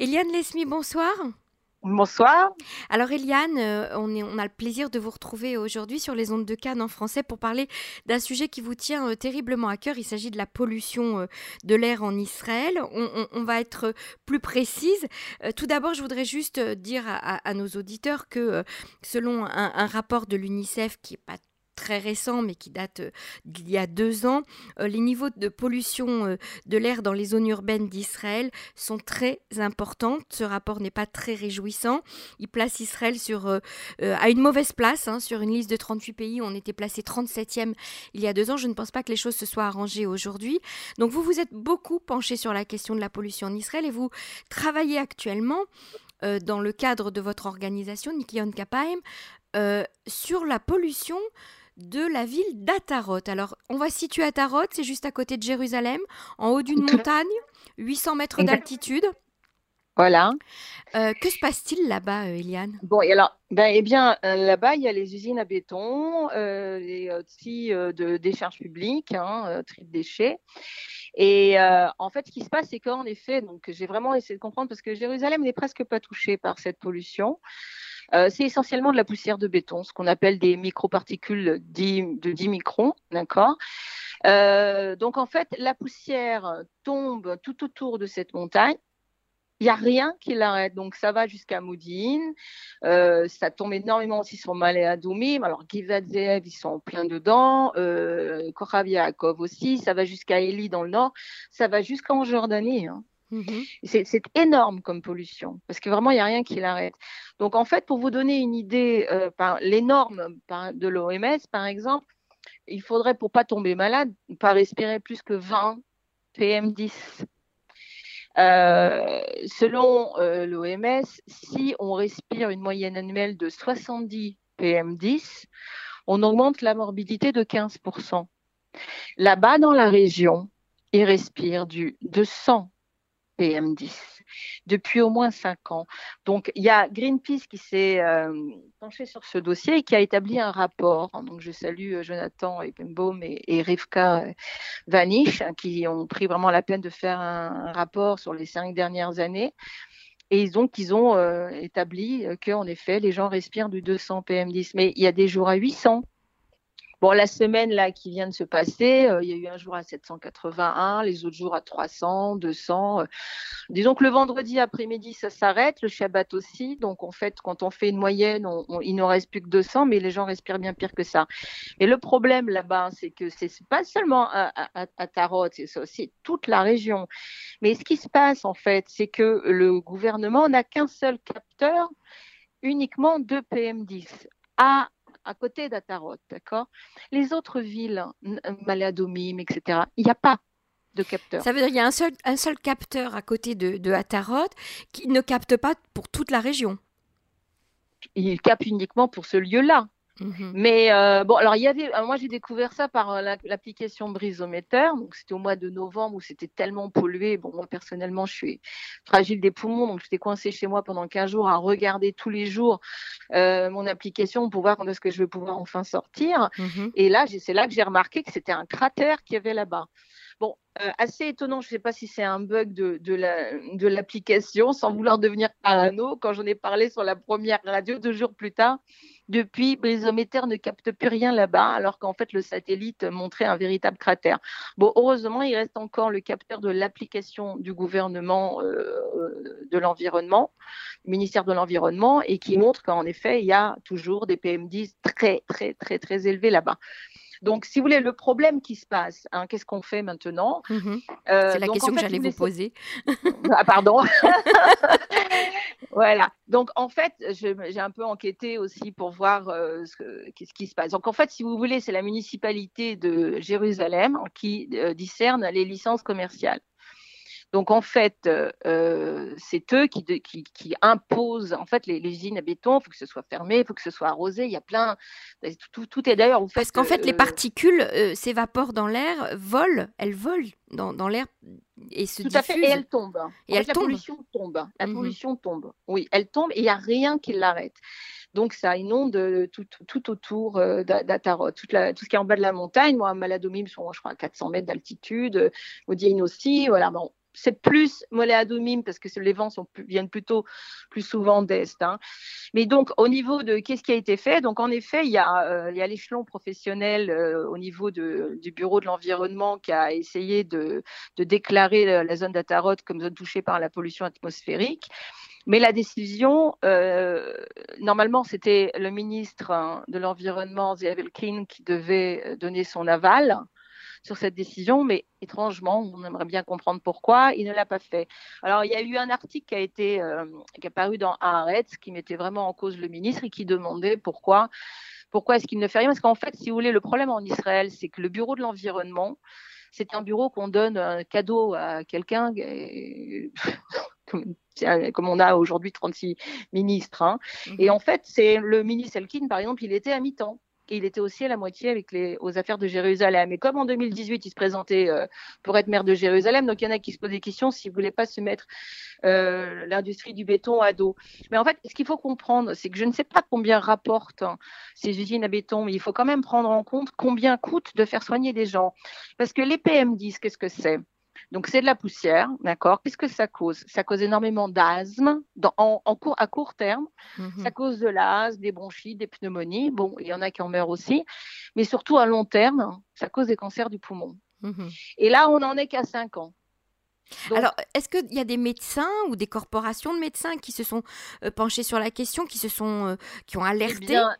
Eliane Lesmi, bonsoir. Bonsoir. Alors Eliane, euh, on, on, a le plaisir de vous retrouver aujourd'hui sur les ondes de Cannes en français pour parler d'un sujet qui vous tient euh, terriblement à cœur. Il s'agit de la pollution euh, de l'air en Israël. On, va être plus précise. tout d'abord, je voudrais juste dire à, nos auditeurs que selon un, un rapport de l'UNICEF qui n'est pas très récent, mais qui date euh, d'il y a deux ans, euh, les niveaux de pollution euh, de l'air dans les zones urbaines d'Israël sont très importants. Ce rapport n'est pas très réjouissant. Il place Israël sur, à une mauvaise place. Hein, sur une liste de 38 pays, on était placé 37e il y a deux ans. Je ne pense pas que les choses se soient arrangées aujourd'hui. Donc vous vous êtes beaucoup penché sur la question de la pollution en Israël et vous travaillez actuellement dans le cadre de votre organisation, Nikion Kapaim, sur la pollution de la ville d'Atarot. Alors, on va situer Atarot, c'est juste à côté de Jérusalem, en haut d'une montagne, 800 mètres d'altitude. Voilà. Euh, que se passe-t-il là-bas, euh, Eliane? Bon, et alors, ben, eh bien, euh, là-bas, il y a les usines à béton, les outils de décharge publique, hein, tri de déchets. Et en fait, ce qui se passe, c'est qu'en effet, donc j'ai vraiment essayé de comprendre parce que Jérusalem n'est presque pas touchée par cette pollution. Euh, c'est essentiellement de la poussière de béton, ce qu'on appelle des microparticules de 10 microns, d'accord? Euh, Donc en fait, la poussière tombe tout autour de cette montagne. Il n'y a rien qui l'arrête. Donc, ça va jusqu'à Moudine. Euh, ça tombe énormément aussi sur Malé Adoumim. Alors, Givat Zeev, ils sont plein dedans. Euh, Kochav Yaakov aussi. Ça va jusqu'à Eli dans le nord. Ça va jusqu'en Jordanie. Hein. Mhm. C'est énorme comme pollution, parce que vraiment, il n'y a rien qui l'arrête. Donc, en fait, pour vous donner une idée, euh, les de l'OMS, par exemple, il faudrait, pour pas tomber malade, pas respirer plus que 20 PM10. Euh, selon euh, l'OMS, si on respire une moyenne annuelle de 70 PM10, on augmente la morbidité de 15%. Là-bas, dans la région, ils respirent du 200 PM10 depuis au moins cinq ans. Donc, il y a Greenpeace qui s'est euh, penché sur ce dossier et qui a établi un rapport. Donc, je salue euh, Jonathan Eppenbaum et, et Rivka euh, Vanish hein, qui ont pris vraiment la peine de faire un, rapport sur les cinq dernières années. Et ils ont, ils ont établi qu'en effet, les gens respirent du 200 PM10. Mais il y a des jours à 800. Bon, la semaine là qui vient de se passer, euh, il y a eu un jour à 781, les autres jours à 300, 200. Euh. Disons que le vendredi après-midi, ça s'arrête, le Shabbat aussi. Donc en fait, quand on fait une moyenne, il ne reste plus que 200, mais les gens respirent bien pire que ça. Et le problème là-bas, c'est que c'est pas seulement à, à, Tarot, c'est aussi toute la région. Mais ce qui se passe en fait, c'est que le gouvernement n'a qu'un seul capteur uniquement de PM10 à à côté d'Atarot, d'accord? Les autres villes, Maladomim, etc., il n'y a pas de capteur. Ça veut dire qu'il y a un seul, un seul capteur à côté de, de qui ne capte pas pour toute la région. Il capte uniquement pour ce lieu-là. Mhm. Mais euh, bon, alors il y avait, moi j'ai découvert ça par euh, l'application Brisomètre. Donc c'était au mois de novembre où c'était tellement pollué. Bon, moi personnellement, je suis fragile des poumons, donc j'étais coincée chez moi pendant 15 jours à regarder tous les jours euh, mon application pour voir quand est-ce que je vais pouvoir enfin sortir. Mhm. Et là, c'est là que j'ai remarqué que c'était un cratère qu'il y avait là-bas. Bon, assez étonnant, je ne sais pas si c'est un bug de, l'application, sans vouloir devenir parano. Quand j'en ai parlé sur la première radio deux jours plus tard, depuis, Brisomètre ne capte plus rien là-bas, alors qu'en fait, le satellite montrait un véritable cratère. Bon, heureusement, il reste encore le capteur de l'application du gouvernement euh, de l'environnement, ministère de l'Environnement, et qui montre qu'en effet, il y a toujours des PM10 très, très, très, très élevés là-bas. Donc, si vous voulez, le problème qui se passe, hein, qu'est-ce qu'on fait maintenant mhm. euh, C'est la question que j'allais vous poser. ah, pardon. voilà. Donc, en fait, j'ai un peu enquêté aussi pour voir euh, ce, qui se passe. Donc, en fait, si vous voulez, c'est la municipalité de Jérusalem qui euh, discerne les licences commerciales. Donc en fait, euh, euh, c'est eux qui, qui, imposent en fait les, usines à béton. Il faut que ce soit fermé, il faut que ce soit arrosé. Il y a plein, tout, tout est d'ailleurs. Parce qu'en fait, les euh, particules s'évaporent dans l'air, volent, elles volent dans, dans l'air et se tout diffusent. à fait, et elles tombent. Et la pollution tombe. La mmh pollution tombe. Oui, elle tombe et il n'y a rien qui l'arrête. Donc ça inonde tout, tout autour d'Atarot, tout, tout, ce qui est en bas de la montagne. Moi, Maladomim, sont, je crois, à 400 mets d'altitude. Modiane aussi. Voilà, bon, c'est plus Mollet Adoumim parce que les vents viennent plutôt plus souvent d'Est. Hein. Mais donc, au niveau de qu'est-ce qui a été fait, donc en effet, il y a, euh, l'échelon professionnel euh, au niveau du Bureau de l'environnement qui a essayé de, déclarer la, zone d'Atarot comme zone touchée par la pollution atmosphérique. Mais la décision, euh, normalement, c'était le ministre hein, de l'Environnement, Ziavelkin, qui devait donner son aval sur cette décision, mais étrangement, on aimerait bien comprendre pourquoi, il ne l'a pas fait. Alors, il y a eu un article qui a été euh, qui a paru dans Haaretz qui mettait vraiment en cause le ministre et qui demandait pourquoi pourquoi est-ce qu'il ne fait rien? Parce qu'en fait, si vous voulez, le problème en Israël, c'est que le bureau de l'environnement, c'est un bureau qu'on donne un cadeau à quelqu'un, comme, on a aujourd'hui 36 ministres. Hein. Mhm. Et en fait, c'est le ministre Elkin, par exemple, il était à mi-temps et il était aussi à la moitié avec les, aux affaires de Jérusalem. Et comme en 2018, il se présentait euh, pour être maire de Jérusalem, donc il y en a qui se posent des questions s'il ne voulait pas se mettre euh, l'industrie du béton à dos. Mais en fait, ce qu'il faut comprendre, c'est que je ne sais pas combien rapportent hein, ces usines à béton, mais il faut quand même prendre en compte combien coûte de faire soigner des gens. Parce que les PM10, qu'est-ce que c'est? Donc, c'est de la poussière, d'accord? Qu'est-ce que ça cause? Ça cause énormément d'asthme en, court, à court terme. Mhm. Ça cause de l'asthme, des bronchites, des pneumonies. Bon, il y en a qui en meurent aussi. Mais surtout à long terme, ça cause des cancers du poumon. Mhm. Et là, on n'en est qu'à 5 ans. Alors, est-ce qu'il y a des médecins ou des corporations de médecins qui se sont euh, penchés sur la question, qui se sont, euh, qui ont alerté eh bien,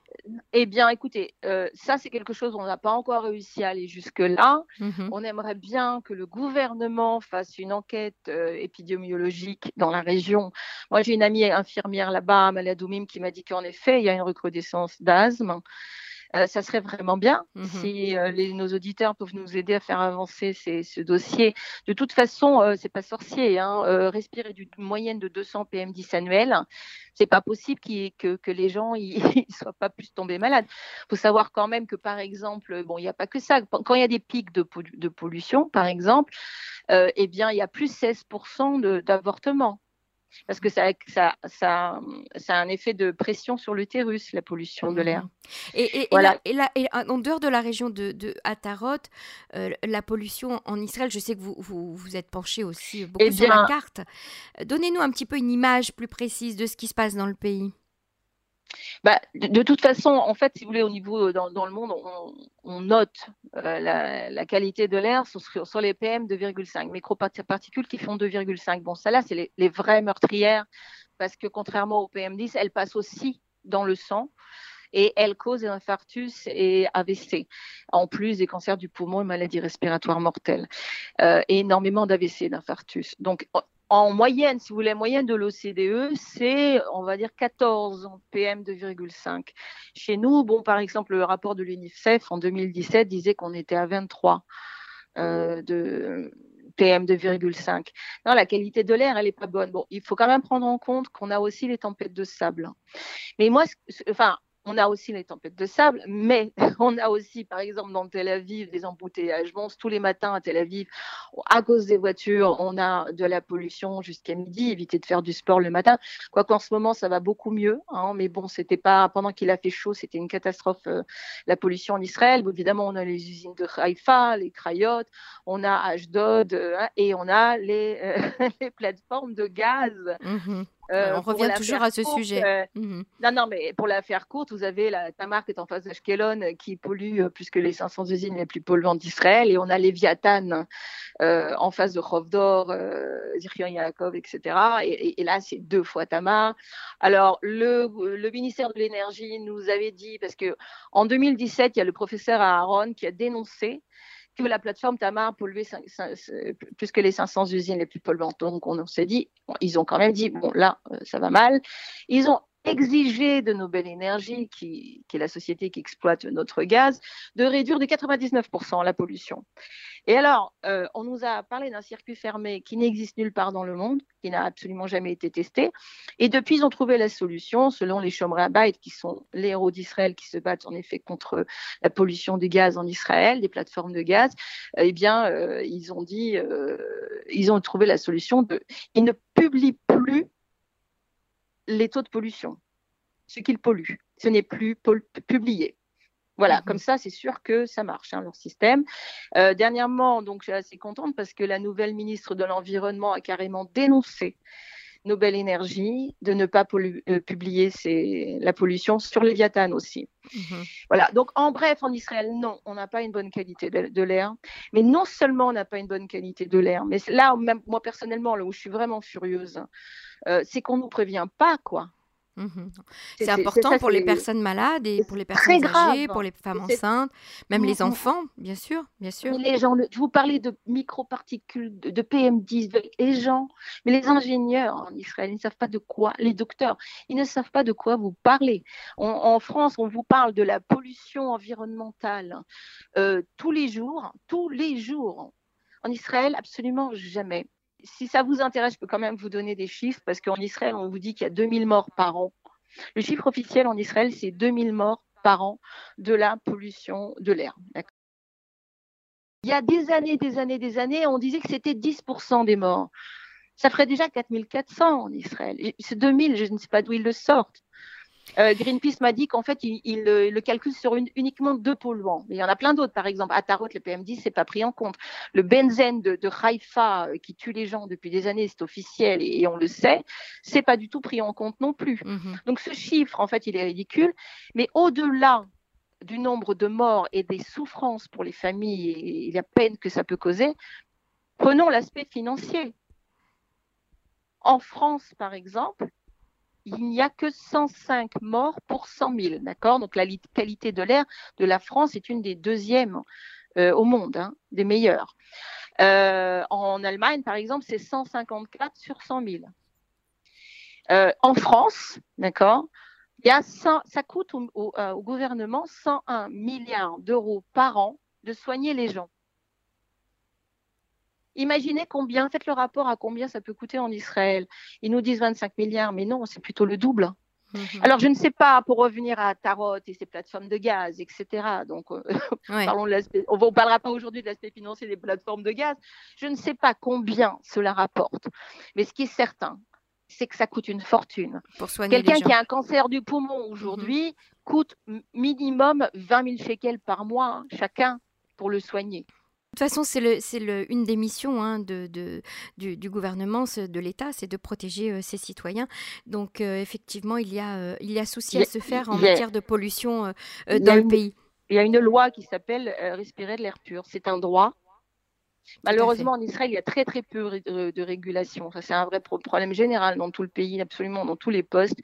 écoutez, euh, ça c'est quelque chose on n'a pas encore réussi à aller jusque là. Mmh on aimerait bien que le gouvernement fasse une enquête épidémiologique dans la région. Moi, j'ai une amie infirmière là-bas, Maladoumim, qui m'a dit qu'en effet, il y a une recrudescence d'asthme. Euh, ça serait vraiment bien mmh si euh, nos auditeurs peuvent nous aider à faire avancer ce dossier. De toute façon, euh, c'est pas sorcier. Hein, respirer d'une moyenne de 200 PM10 annuels, c'est pas possible que, que, les gens ne soient pas plus tombés malades. Il faut savoir quand même que, par exemple, bon, il n'y a pas que ça. Quand il y a des pics de, de pollution, par exemple, eh bien, il y a plus 16% d'avortements parce que ça, ça, ça, ça, a un effet de pression sur l'utérus, la pollution de l'air. Et, et, voilà. et, et, en dehors de la région de, de Atarot, euh, la pollution en Israël, je sais que vous vous, vous êtes penché aussi beaucoup eh sur la carte. Donnez-nous un petit peu une image plus précise de ce qui se passe dans le pays. Bah, de, toute façon, en fait, si vous voulez, au niveau euh, dans, le monde, on, note euh, la, qualité de l'air sur, les PM 2,5, microparticules qui font 2,5. Bon, ça là, c'est les, vraies meurtrières parce que contrairement aux PM10, elles passent aussi dans le sang et elles causent des infarctus et AVC, en plus des cancers du poumon et maladies respiratoires mortelles, euh, énormément d'AVC, d'infarctus. Donc, en moyenne, si vous voulez, moyenne de l'OCDE, c'est, on va dire, 14 PM 2,5. Chez nous, bon, par exemple, le rapport de l'UNICEF en 2017 disait qu'on était à 23 euh, de PM 2,5. Non, la qualité de l'air, elle n'est pas bonne. Bon, il faut quand même prendre en compte qu'on a aussi les tempêtes de sable. Mais moi, enfin, on a aussi les tempêtes de sable, mais on a aussi, par exemple, dans Tel Aviv, des embouteillages monstres. Tous les matins à Tel Aviv, à cause des voitures, on a de la pollution jusqu'à midi. Éviter de faire du sport le matin. Quoique en ce moment, ça va beaucoup mieux. Hein, mais bon, c'était pas pendant qu'il a fait chaud, c'était une catastrophe euh, la pollution en Israël. évidemment, on a les usines de Haïfa, les Krayot, on a Ashdod euh, et on a les, euh, plateformes de gaz. Mmh euh, on revient toujours à ce sujet. Euh, mmh non, non, mais pour la faire courte, vous avez la Tamar qui est en face d'Ashkelon euh, qui pollue plus que les 500 usines les plus polluantes d'Israël. Et on a Léviathan en face de Rovdor, euh, Yaakov, etc. Et, là, c'est deux fois Tamar. Alors, le, le ministère de l'Énergie nous avait dit, parce que en 2017, il y a le professeur Aaron qui a dénoncé que la plateforme Tamar polluait plus que les 500 usines les plus polluantes. Donc, on, s'est dit, ils ont quand même dit, bon, là, euh, ça va mal. Ils ont exigé de Nobel Énergie, qui, qui, est la société qui exploite notre gaz, de réduire de 99% la pollution. Et alors, euh, on nous a parlé d'un circuit fermé qui n'existe nulle part dans le monde, qui n'a absolument jamais été testé. Et depuis, ils ont trouvé la solution, selon les Shomrei qui sont les héros d'Israël qui se battent en effet contre la pollution du gaz en Israël, des plateformes de gaz. Eh bien, euh, ils ont dit, euh, ils ont trouvé la solution de, ils ne publient plus les taux de pollution, ce qu'ils polluent. Ce n'est plus publié. Voilà, mhm. comme ça, c'est sûr que ça marche, hein, leur système. Euh, dernièrement, donc, je suis assez contente parce que la nouvelle ministre de l'Environnement a carrément dénoncé Nobel Énergie de ne pas euh, publier la pollution sur Léviathan aussi. Mhm. Voilà, donc en bref, en Israël, non, on n'a pas une bonne qualité de, l'air. Mais non seulement on n'a pas une bonne qualité de l'air, mais là, même, moi personnellement, là où je suis vraiment furieuse, euh, c'est qu'on ne nous prévient pas, quoi. Mmh c'est important pour les personnes malades et pour les personnes âgées, pour les femmes enceintes, même les mmh, mmh. enfants, bien sûr, bien sûr. les gens, je vous parlais de microparticules, de, PM10, les gens, mais les ingénieurs en Israël, ils ne savent pas de quoi, les docteurs, ils ne savent pas de quoi vous parlez. en France, on vous parle de la pollution environnementale euh, tous les jours, tous les jours. En Israël, absolument jamais si ça vous intéresse, je peux quand même vous donner des chiffres parce qu'en Israël, on vous dit qu'il y a 2000 morts par an. Le chiffre officiel en Israël, c'est 2000 morts par an de la pollution de l'air. Il y a des années, des années, des années, on disait que c'était 10% des morts. Ça ferait déjà 4400 en Israël. C'est 2000, je ne sais pas d'où ils le sortent. Euh, Greenpeace m'a dit qu'en fait, il, le calcule sur uniquement deux polluants. Mais il y en a plein d'autres. Par exemple, à Tarot, le PM10, c'est pas pris en compte. Le benzène de, de euh, qui tue les gens depuis des années, c'est officiel et, on le sait, c'est pas du tout pris en compte non plus. Mhm. Donc ce chiffre, en fait, il est ridicule. Mais au-delà du nombre de morts et des souffrances pour les familles et la peine que ça peut causer, prenons l'aspect financier. En France, par exemple, il n'y a que 105 morts pour 100 000, d'accord? Donc la qualité de l'air de la France est une des deuxièmes euh, au monde, hein, des meilleures. Euh, en Allemagne, par exemple, c'est 154 sur 100 000. Euh, en France, d'accord, il y a ça coûte au gouvernement 101 milliards d'euros par an de soigner les gens. Imaginez combien, faites le rapport à combien ça peut coûter en Israël. Ils nous disent 25 milliards, mais non, c'est plutôt le double. Mhm. Alors, je ne sais pas, pour revenir à Tarot et ses plateformes de gaz, etc. Donc, euh, parlons de. On ne parlera pas aujourd'hui de l'aspect financier des plateformes de gaz. Je ne sais pas combien cela rapporte. Mais ce qui est certain, c'est que ça coûte une fortune. Quelqu'un qui a un cancer du poumon aujourd'hui mhm. coûte minimum 20 000 shekels par mois, hein, chacun, pour le soigner. De toute façon, c'est une des missions hein, de, du, gouvernement, de l'État, c'est de protéger euh, ses citoyens. Donc, euh, effectivement, il y, a, euh, il y a souci à se faire en matière de pollution dans le pays. Il y a une loi qui s'appelle Respirer de l'air pur. C'est un droit Malheureusement, en Israël, il y a très très peu de régulation. Ça, c'est un vrai problème général dans tout le pays, absolument dans tous les postes.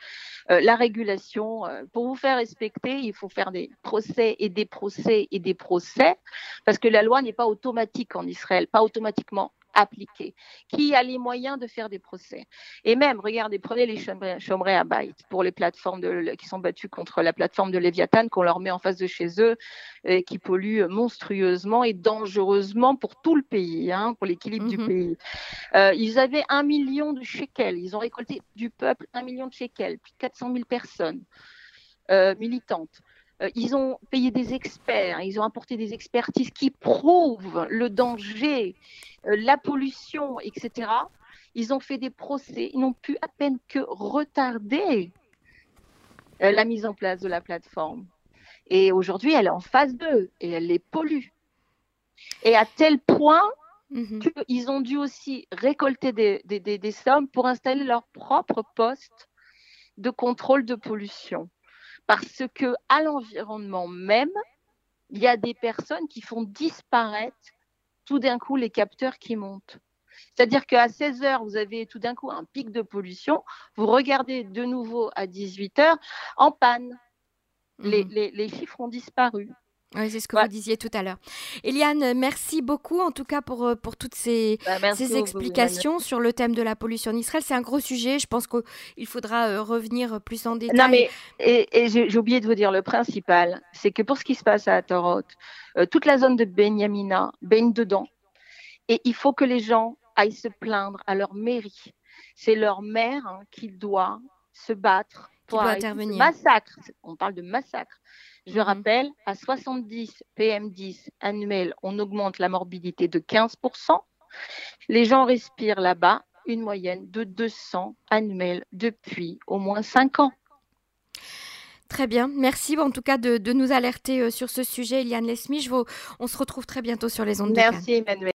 Euh, la régulation, euh, pour vous faire respecter, il faut faire des procès et des procès et des procès, parce que la loi n'est pas automatique en Israël, pas automatiquement appliqué, qui a les moyens de faire des procès? Et même, regardez, prenez les chômerés à Byte pour les plateformes de, qui sont battues contre la plateforme de Léviathan qu'on leur met en face de chez eux, et qui pollue monstrueusement et dangereusement pour tout le pays, hein, pour l'équilibre du mhm. pays. Euh, ils avaient un million de shekels, ils ont récolté du peuple un million de shekels, plus de 400 000 personnes euh, militantes. Euh, ils ont payé des experts, ils ont apporté des expertises qui prouvent le danger, euh, la pollution, etc. Ils ont fait des procès, ils n'ont pu à peine que retarder euh, la mise en place de la plateforme. Et aujourd'hui, elle est en phase 2 et elle les pollue. Et à tel point mhm. qu'ils ont dû aussi récolter des, des sommes pour installer leur propre poste de contrôle de pollution parce que à l'environnement même, il y a des personnes qui font disparaître tout d'un coup les capteurs qui montent. C'est-à-dire qu'à 16 heures, vous avez tout d'un coup un pic de pollution, vous regardez de nouveau à 18 heures en panne. les, mmh. chiffres ont disparu. Oui, c'est ce que vous disiez tout à l'heure. Eliane, merci beaucoup en tout cas pour, euh, pour toutes ces, bah, ces explications sur le thème de la pollution en Israël. C'est un gros sujet. Je pense qu'il faudra euh, revenir plus en détail. Non, mais et, j'ai oublié de vous dire le principal, c'est que pour ce qui se passe à Torot, euh, toute la zone de Benyamina baigne dedans. Et il faut que les gens aillent se plaindre à leur mairie. C'est leur maire hein, qui doit se battre pour intervenir. Massacre. On parle de massacre je mhm. rappelle, à 70 PM10 annuels, on augmente la morbidité de 15%. Les gens respirent là-bas une moyenne de 200 annuels depuis au moins 5 ans. Très bien. Merci en tout cas de, nous alerter sur ce sujet, Eliane Lesmi. on se retrouve très bientôt sur les ondes Merci, de Emmanuel.